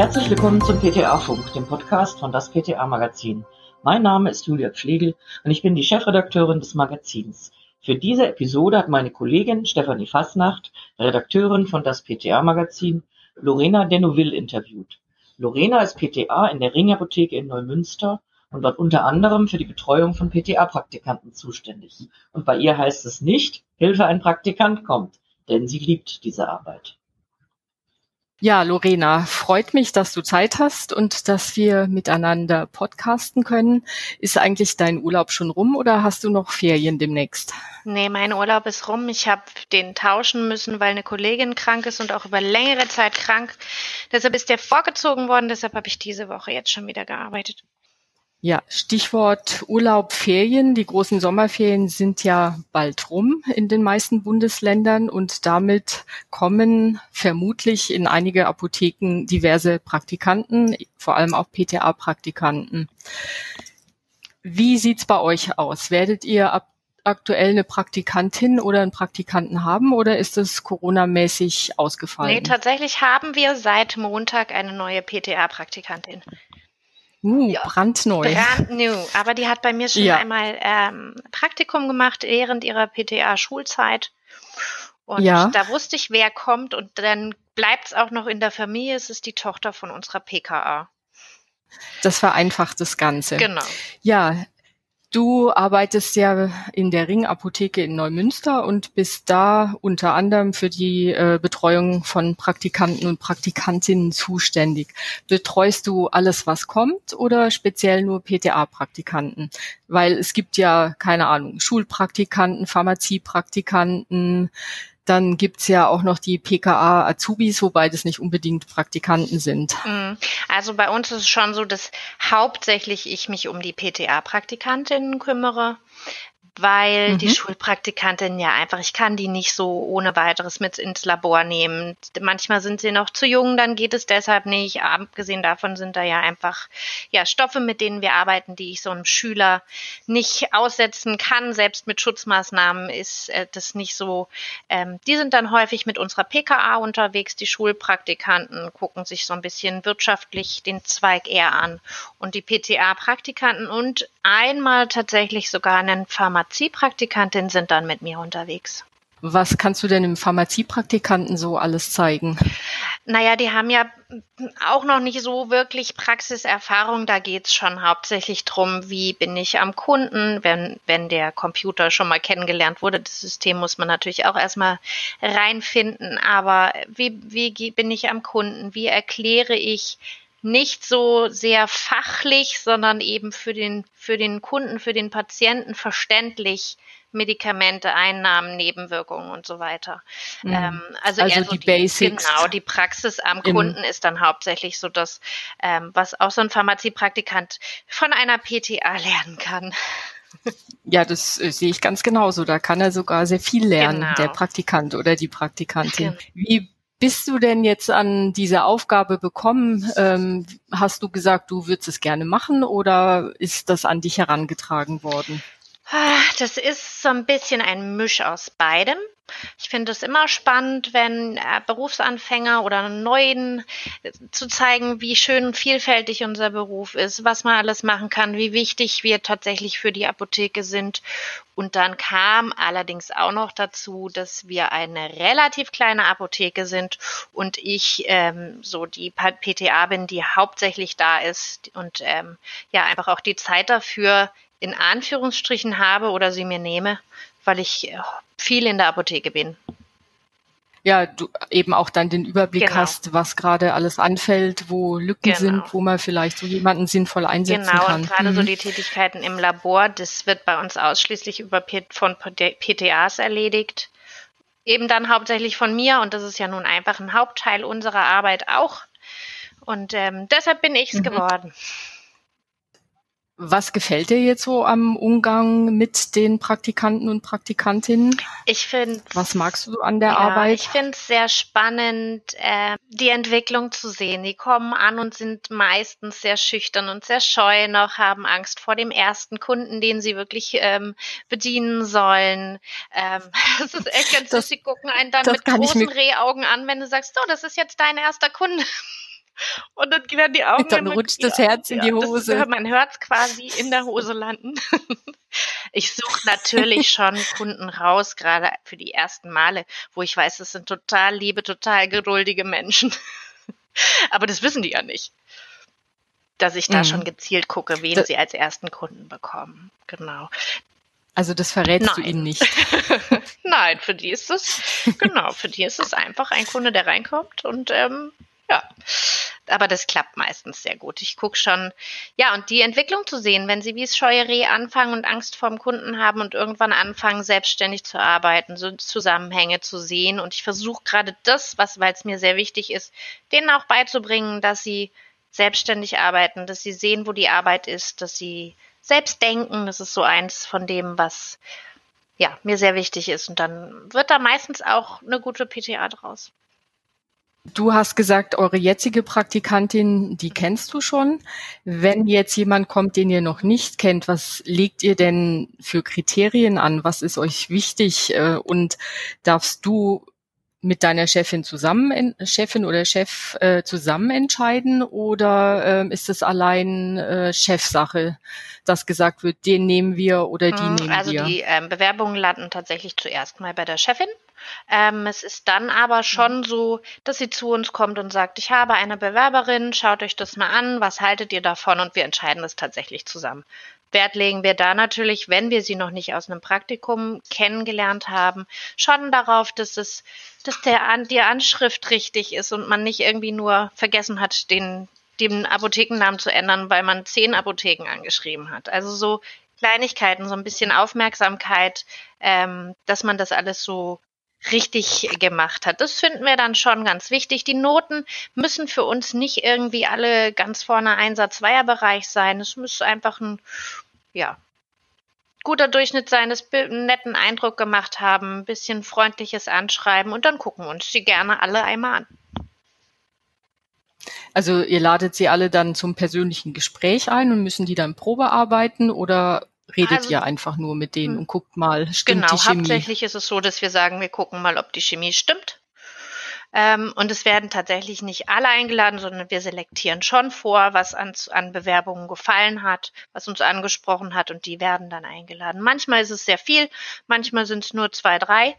Herzlich willkommen zum PTA-Funk, dem Podcast von das PTA-Magazin. Mein Name ist Julia Pflegel und ich bin die Chefredakteurin des Magazins. Für diese Episode hat meine Kollegin Stefanie Fasnacht, Redakteurin von das PTA-Magazin, Lorena Dennoville interviewt. Lorena ist PTA in der Ringapotheke in Neumünster und dort unter anderem für die Betreuung von PTA-Praktikanten zuständig. Und bei ihr heißt es nicht, Hilfe, ein Praktikant kommt, denn sie liebt diese Arbeit. Ja, Lorena, freut mich, dass du Zeit hast und dass wir miteinander podcasten können. Ist eigentlich dein Urlaub schon rum oder hast du noch Ferien demnächst? Nee, mein Urlaub ist rum. Ich habe den tauschen müssen, weil eine Kollegin krank ist und auch über längere Zeit krank. Deshalb ist der vorgezogen worden. Deshalb habe ich diese Woche jetzt schon wieder gearbeitet. Ja, Stichwort Urlaub, Ferien. Die großen Sommerferien sind ja bald rum in den meisten Bundesländern und damit kommen vermutlich in einige Apotheken diverse Praktikanten, vor allem auch PTA-Praktikanten. Wie sieht's bei euch aus? Werdet ihr ab aktuell eine Praktikantin oder einen Praktikanten haben oder ist es Corona-mäßig ausgefallen? Nee, tatsächlich haben wir seit Montag eine neue PTA-Praktikantin. Uh, ja, brandneu. Brandneu. Aber die hat bei mir schon ja. einmal ähm, Praktikum gemacht während ihrer PTA-Schulzeit. Und ja. da wusste ich, wer kommt. Und dann bleibt es auch noch in der Familie. Es ist die Tochter von unserer PKA. Das vereinfacht das Ganze. Genau. Ja, Du arbeitest ja in der Ringapotheke in Neumünster und bist da unter anderem für die äh, Betreuung von Praktikanten und Praktikantinnen zuständig. Betreust du alles, was kommt oder speziell nur PTA-Praktikanten? Weil es gibt ja, keine Ahnung, Schulpraktikanten, Pharmaziepraktikanten, dann gibt's ja auch noch die PKA Azubis, wobei das nicht unbedingt Praktikanten sind. Mhm. Also bei uns ist es schon so, dass hauptsächlich ich mich um die PTA-Praktikantinnen kümmere weil mhm. die Schulpraktikantin ja einfach, ich kann die nicht so ohne weiteres mit ins Labor nehmen. Manchmal sind sie noch zu jung, dann geht es deshalb nicht. Abgesehen davon sind da ja einfach ja Stoffe, mit denen wir arbeiten, die ich so einem Schüler nicht aussetzen kann. Selbst mit Schutzmaßnahmen ist äh, das nicht so. Ähm, die sind dann häufig mit unserer PKA unterwegs. Die Schulpraktikanten gucken sich so ein bisschen wirtschaftlich den Zweig eher an und die PTA-Praktikanten und einmal tatsächlich sogar einen Pharma Pharmaziepraktikantin sind dann mit mir unterwegs. Was kannst du denn im Pharmaziepraktikanten so alles zeigen? Naja, die haben ja auch noch nicht so wirklich Praxiserfahrung. Da geht's schon hauptsächlich drum, wie bin ich am Kunden, wenn, wenn der Computer schon mal kennengelernt wurde. Das System muss man natürlich auch erstmal reinfinden. Aber wie, wie bin ich am Kunden? Wie erkläre ich nicht so sehr fachlich, sondern eben für den, für den Kunden, für den Patienten verständlich Medikamente, Einnahmen, Nebenwirkungen und so weiter. Mhm. Ähm, also, also so die, die, Basics. Genau, die Praxis am Kunden ist dann hauptsächlich so das, ähm, was auch so ein Pharmaziepraktikant von einer PTA lernen kann. Ja, das äh, sehe ich ganz genauso. Da kann er sogar sehr viel lernen, genau. der Praktikant oder die Praktikantin. Genau. Wie bist du denn jetzt an diese Aufgabe bekommen? Ähm, hast du gesagt, du würdest es gerne machen oder ist das an dich herangetragen worden? Ah, das ist so ein bisschen ein Misch aus beidem. Ich finde es immer spannend, wenn äh, Berufsanfänger oder Neuen äh, zu zeigen, wie schön vielfältig unser Beruf ist, was man alles machen kann, wie wichtig wir tatsächlich für die Apotheke sind. Und dann kam allerdings auch noch dazu, dass wir eine relativ kleine Apotheke sind und ich ähm, so die PTA bin, die hauptsächlich da ist und ähm, ja einfach auch die Zeit dafür in Anführungsstrichen habe oder sie mir nehme, weil ich äh, viel in der Apotheke bin. Ja, du eben auch dann den Überblick genau. hast, was gerade alles anfällt, wo Lücken genau. sind, wo man vielleicht so jemanden sinnvoll einsetzen genau, kann. Genau, und gerade mhm. so die Tätigkeiten im Labor, das wird bei uns ausschließlich über P von PTAs erledigt. Eben dann hauptsächlich von mir und das ist ja nun einfach ein Hauptteil unserer Arbeit auch. Und ähm, deshalb bin ich's mhm. geworden. Was gefällt dir jetzt so am Umgang mit den Praktikanten und Praktikantinnen? Ich finde. Was magst du an der ja, Arbeit? Ich finde es sehr spannend, äh, die Entwicklung zu sehen. Die kommen an und sind meistens sehr schüchtern und sehr scheu noch, haben Angst vor dem ersten Kunden, den sie wirklich ähm, bedienen sollen. Ähm, das ist echt ganz das, Sie gucken einen dann mit großen Rehaugen an, wenn du sagst, so, das ist jetzt dein erster Kunde. Und dann werden die Augen. Dann rutscht das Herz in die Hose. Das, man hört es quasi in der Hose landen. Ich suche natürlich schon Kunden raus, gerade für die ersten Male, wo ich weiß, das sind total liebe, total geduldige Menschen. Aber das wissen die ja nicht. Dass ich da mhm. schon gezielt gucke, wen das sie als ersten Kunden bekommen. Genau. Also das verrätst Nein. du ihnen nicht. Nein, für die ist es, genau, für die ist es einfach ein Kunde, der reinkommt und ähm, ja. Aber das klappt meistens sehr gut. Ich gucke schon, ja, und die Entwicklung zu sehen, wenn sie wie es Scheueree anfangen und Angst vorm Kunden haben und irgendwann anfangen, selbstständig zu arbeiten, so Zusammenhänge zu sehen. Und ich versuche gerade das, was, weil es mir sehr wichtig ist, denen auch beizubringen, dass sie selbstständig arbeiten, dass sie sehen, wo die Arbeit ist, dass sie selbst denken. Das ist so eins von dem, was ja mir sehr wichtig ist. Und dann wird da meistens auch eine gute PTA draus. Du hast gesagt, eure jetzige Praktikantin, die kennst du schon. Wenn jetzt jemand kommt, den ihr noch nicht kennt, was legt ihr denn für Kriterien an? Was ist euch wichtig? Äh, und darfst du mit deiner Chefin zusammen, Chefin oder Chef äh, zusammen entscheiden oder äh, ist es allein äh, Chefsache, dass gesagt wird, den nehmen wir oder die hm, nehmen also wir? Also die ähm, Bewerbungen landen tatsächlich zuerst mal bei der Chefin. Ähm, es ist dann aber schon mhm. so, dass sie zu uns kommt und sagt, ich habe eine Bewerberin, schaut euch das mal an, was haltet ihr davon und wir entscheiden das tatsächlich zusammen. Wert legen wir da natürlich, wenn wir sie noch nicht aus einem Praktikum kennengelernt haben, schon darauf, dass es, dass der die Anschrift richtig ist und man nicht irgendwie nur vergessen hat, den, den Apothekennamen zu ändern, weil man zehn Apotheken angeschrieben hat. Also so Kleinigkeiten, so ein bisschen Aufmerksamkeit, ähm, dass man das alles so richtig gemacht hat. Das finden wir dann schon ganz wichtig. Die Noten müssen für uns nicht irgendwie alle ganz vorne Einsatz-Zweier-Bereich sein. Es muss einfach ein, ja, guter Durchschnitt sein, das einen netten Eindruck gemacht haben, ein bisschen freundliches Anschreiben und dann gucken uns die gerne alle einmal an. Also ihr ladet sie alle dann zum persönlichen Gespräch ein und müssen die dann Probe arbeiten oder redet also, ihr einfach nur mit denen hm. und guckt mal, stimmt genau, die Chemie? Genau, hauptsächlich ist es so, dass wir sagen, wir gucken mal, ob die Chemie stimmt. Ähm, und es werden tatsächlich nicht alle eingeladen, sondern wir selektieren schon vor, was an, an Bewerbungen gefallen hat, was uns angesprochen hat und die werden dann eingeladen. Manchmal ist es sehr viel, manchmal sind es nur zwei, drei.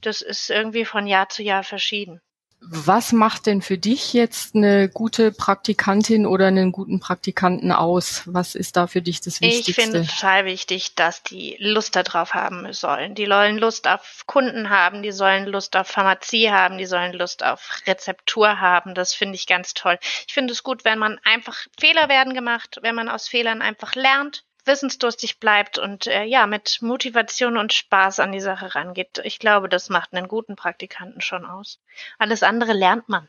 Das ist irgendwie von Jahr zu Jahr verschieden. Was macht denn für dich jetzt eine gute Praktikantin oder einen guten Praktikanten aus? Was ist da für dich das Wichtigste? Ich finde total wichtig, dass die Lust darauf haben sollen. Die sollen Lust auf Kunden haben, die sollen Lust auf Pharmazie haben, die sollen Lust auf Rezeptur haben. Das finde ich ganz toll. Ich finde es gut, wenn man einfach Fehler werden gemacht, wenn man aus Fehlern einfach lernt wissensdurstig bleibt und äh, ja, mit Motivation und Spaß an die Sache rangeht. Ich glaube, das macht einen guten Praktikanten schon aus. Alles andere lernt man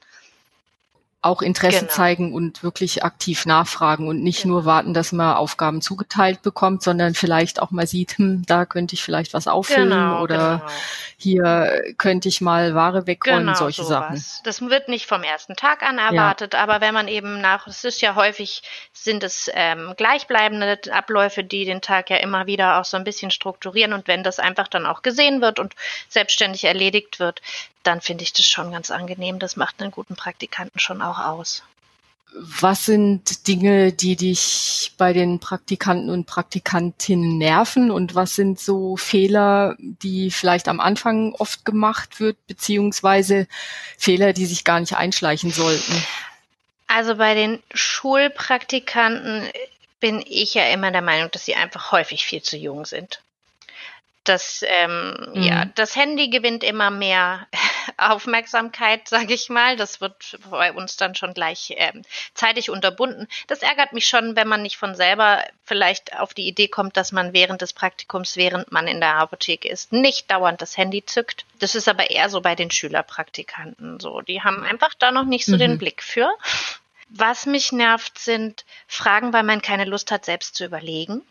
auch Interesse genau. zeigen und wirklich aktiv nachfragen und nicht genau. nur warten, dass man Aufgaben zugeteilt bekommt, sondern vielleicht auch mal sieht, hm, da könnte ich vielleicht was auffüllen genau, oder genau. hier könnte ich mal Ware wegräumen, genau, solche sowas. Sachen. Das wird nicht vom ersten Tag an erwartet, ja. aber wenn man eben nach, es ist ja häufig, sind es ähm, gleichbleibende Abläufe, die den Tag ja immer wieder auch so ein bisschen strukturieren und wenn das einfach dann auch gesehen wird und selbstständig erledigt wird, dann finde ich das schon ganz angenehm. Das macht einen guten Praktikanten schon auch aus. Was sind Dinge, die dich bei den Praktikanten und Praktikantinnen nerven und was sind so Fehler, die vielleicht am Anfang oft gemacht wird, beziehungsweise Fehler, die sich gar nicht einschleichen sollten? Also bei den Schulpraktikanten bin ich ja immer der Meinung, dass sie einfach häufig viel zu jung sind das, ähm, mhm. ja, das Handy gewinnt immer mehr Aufmerksamkeit, sage ich mal. Das wird bei uns dann schon gleich ähm, zeitig unterbunden. Das ärgert mich schon, wenn man nicht von selber vielleicht auf die Idee kommt, dass man während des Praktikums, während man in der Apotheke ist, nicht dauernd das Handy zückt. Das ist aber eher so bei den Schülerpraktikanten so. Die haben einfach da noch nicht so mhm. den Blick für. Was mich nervt, sind Fragen, weil man keine Lust hat, selbst zu überlegen.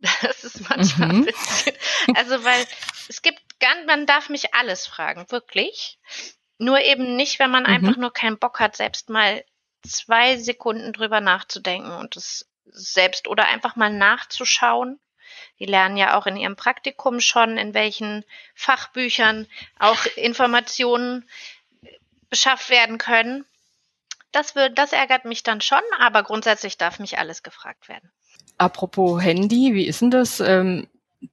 Das ist manchmal mhm. ein bisschen. Also, weil es gibt ganz, man darf mich alles fragen, wirklich. Nur eben nicht, wenn man mhm. einfach nur keinen Bock hat, selbst mal zwei Sekunden drüber nachzudenken und es selbst oder einfach mal nachzuschauen. Die lernen ja auch in ihrem Praktikum schon, in welchen Fachbüchern auch Informationen beschafft werden können. Das, wird, das ärgert mich dann schon, aber grundsätzlich darf mich alles gefragt werden. Apropos Handy, wie ist denn das? Ähm,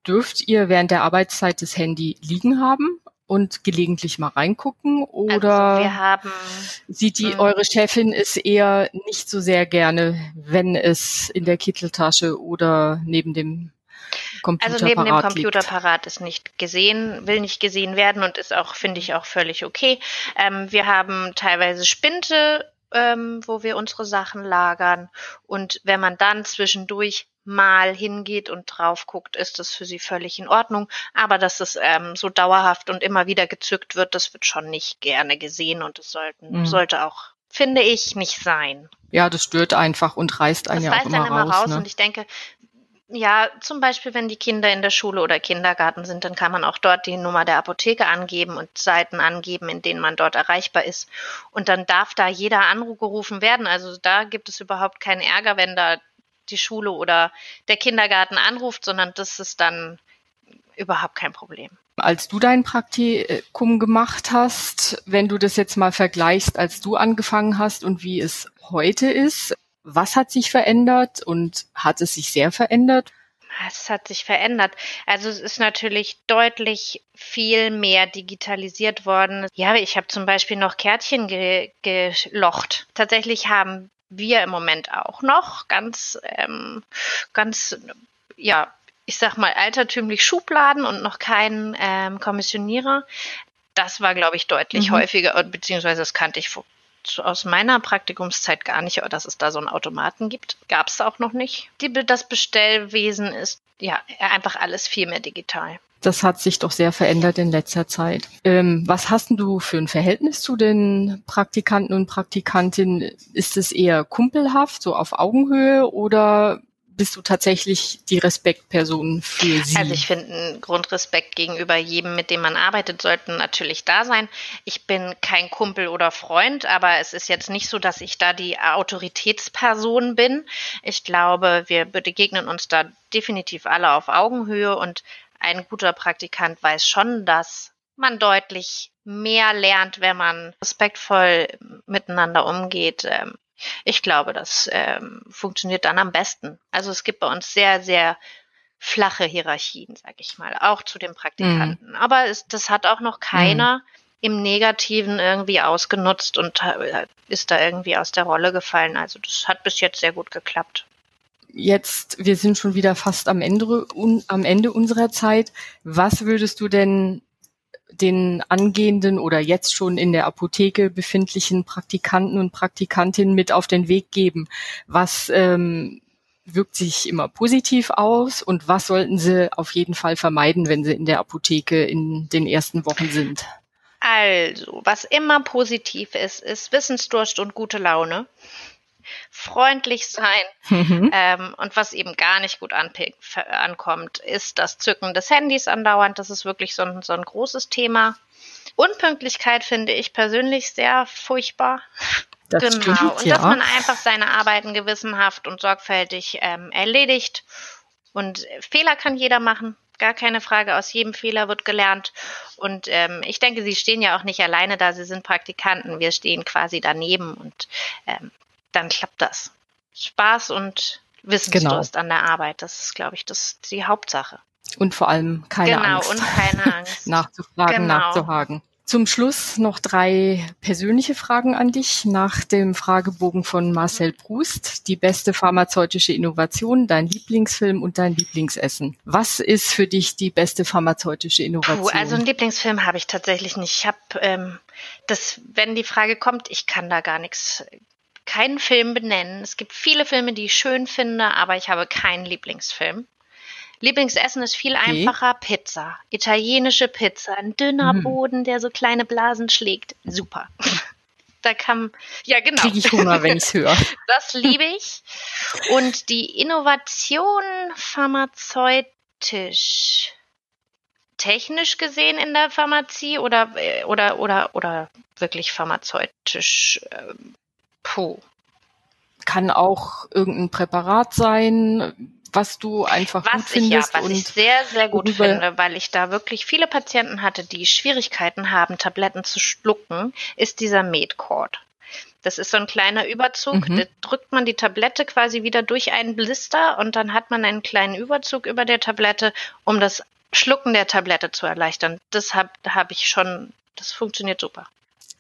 dürft ihr während der Arbeitszeit das Handy liegen haben? und gelegentlich mal reingucken oder also wir haben, sieht die eure Chefin es eher nicht so sehr gerne, wenn es in der Kitteltasche oder neben dem Computer also neben dem Computerparat ist nicht gesehen, will nicht gesehen werden und ist auch, finde ich, auch völlig okay. Ähm, wir haben teilweise Spinte, ähm, wo wir unsere Sachen lagern und wenn man dann zwischendurch mal hingeht und drauf guckt, ist das für sie völlig in Ordnung. Aber dass es ähm, so dauerhaft und immer wieder gezückt wird, das wird schon nicht gerne gesehen und es sollten, mhm. sollte auch, finde ich, nicht sein. Ja, das stört einfach und reißt einen das ja auch immer, immer raus. raus ne? Und ich denke, ja, zum Beispiel, wenn die Kinder in der Schule oder Kindergarten sind, dann kann man auch dort die Nummer der Apotheke angeben und Seiten angeben, in denen man dort erreichbar ist. Und dann darf da jeder Anruf gerufen werden. Also da gibt es überhaupt keinen Ärger, wenn da die Schule oder der Kindergarten anruft, sondern das ist dann überhaupt kein Problem. Als du dein Praktikum gemacht hast, wenn du das jetzt mal vergleichst, als du angefangen hast und wie es heute ist, was hat sich verändert und hat es sich sehr verändert? Es hat sich verändert. Also es ist natürlich deutlich viel mehr digitalisiert worden. Ja, ich habe zum Beispiel noch Kärtchen ge gelocht. Tatsächlich haben wir im Moment auch noch ganz, ähm, ganz, ja, ich sag mal, altertümlich Schubladen und noch keinen ähm, Kommissionierer. Das war, glaube ich, deutlich mhm. häufiger, beziehungsweise das kannte ich aus meiner Praktikumszeit gar nicht, dass es da so einen Automaten gibt. Gab es auch noch nicht. Die, das Bestellwesen ist ja einfach alles viel mehr digital. Das hat sich doch sehr verändert in letzter Zeit. Ähm, was hast du für ein Verhältnis zu den Praktikanten und Praktikantinnen? Ist es eher kumpelhaft, so auf Augenhöhe oder bist du tatsächlich die Respektperson für sie? Also ich finde, Grundrespekt gegenüber jedem, mit dem man arbeitet, sollten natürlich da sein. Ich bin kein Kumpel oder Freund, aber es ist jetzt nicht so, dass ich da die Autoritätsperson bin. Ich glaube, wir begegnen uns da definitiv alle auf Augenhöhe und ein guter Praktikant weiß schon, dass man deutlich mehr lernt, wenn man respektvoll miteinander umgeht. Ich glaube, das ähm, funktioniert dann am besten. Also es gibt bei uns sehr, sehr flache Hierarchien, sag ich mal, auch zu den Praktikanten. Mhm. Aber es, das hat auch noch keiner mhm. im Negativen irgendwie ausgenutzt und äh, ist da irgendwie aus der Rolle gefallen. Also das hat bis jetzt sehr gut geklappt jetzt, wir sind schon wieder fast am Ende, un, am Ende unserer Zeit. Was würdest du denn den angehenden oder jetzt schon in der Apotheke befindlichen Praktikanten und Praktikantinnen mit auf den Weg geben? Was ähm, wirkt sich immer positiv aus und was sollten sie auf jeden Fall vermeiden, wenn sie in der Apotheke in den ersten Wochen sind? Also, was immer positiv ist, ist Wissensdurst und gute Laune freundlich sein. Mhm. Ähm, und was eben gar nicht gut ankommt, ist das Zücken des Handys andauernd. Das ist wirklich so ein, so ein großes Thema. Unpünktlichkeit finde ich persönlich sehr furchtbar. Das genau. Stimmt, und ja. dass man einfach seine Arbeiten gewissenhaft und sorgfältig ähm, erledigt. Und Fehler kann jeder machen. Gar keine Frage, aus jedem Fehler wird gelernt. Und ähm, ich denke, Sie stehen ja auch nicht alleine da, Sie sind Praktikanten. Wir stehen quasi daneben und ähm, dann klappt das. Spaß und Wissensdurst genau. an der Arbeit, das ist, glaube ich, das die Hauptsache. Und vor allem keine genau, Angst. Genau, und keine Angst. Nachzufragen, genau. nachzuhaken. Zum Schluss noch drei persönliche Fragen an dich nach dem Fragebogen von Marcel Proust. Die beste pharmazeutische Innovation, dein Lieblingsfilm und dein Lieblingsessen. Was ist für dich die beste pharmazeutische Innovation? Puh, also einen Lieblingsfilm habe ich tatsächlich nicht. Ich habe ähm, das, wenn die Frage kommt, ich kann da gar nichts keinen Film benennen. Es gibt viele Filme, die ich schön finde, aber ich habe keinen Lieblingsfilm. Lieblingsessen ist viel okay. einfacher. Pizza. Italienische Pizza. Ein dünner mhm. Boden, der so kleine Blasen schlägt. Super. da kann, ja genau. Kriege ich Hunger, wenn ich es höre. Das liebe ich. Und die Innovation pharmazeutisch, technisch gesehen in der Pharmazie oder, äh, oder, oder, oder wirklich pharmazeutisch Puh. Kann auch irgendein Präparat sein, was du einfach was gut ich, findest. Ja, was ich sehr, sehr gut finde, weil ich da wirklich viele Patienten hatte, die Schwierigkeiten haben, Tabletten zu schlucken, ist dieser Medcord. Das ist so ein kleiner Überzug. Mhm. Da drückt man die Tablette quasi wieder durch einen Blister und dann hat man einen kleinen Überzug über der Tablette, um das Schlucken der Tablette zu erleichtern. Das habe hab ich schon, das funktioniert super.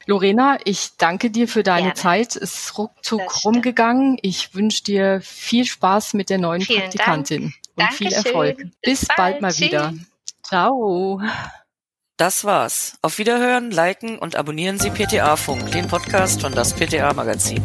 Lorena, ich danke dir für deine Gerne. Zeit. Es ist ruckzuck rumgegangen. Ich wünsche dir viel Spaß mit der neuen Vielen Praktikantin Dank. und Dankeschön. viel Erfolg. Bis, Bis bald. bald mal Tschüss. wieder. Ciao. Das war's. Auf Wiederhören, liken und abonnieren Sie PTA Funk, den Podcast von das PTA Magazin.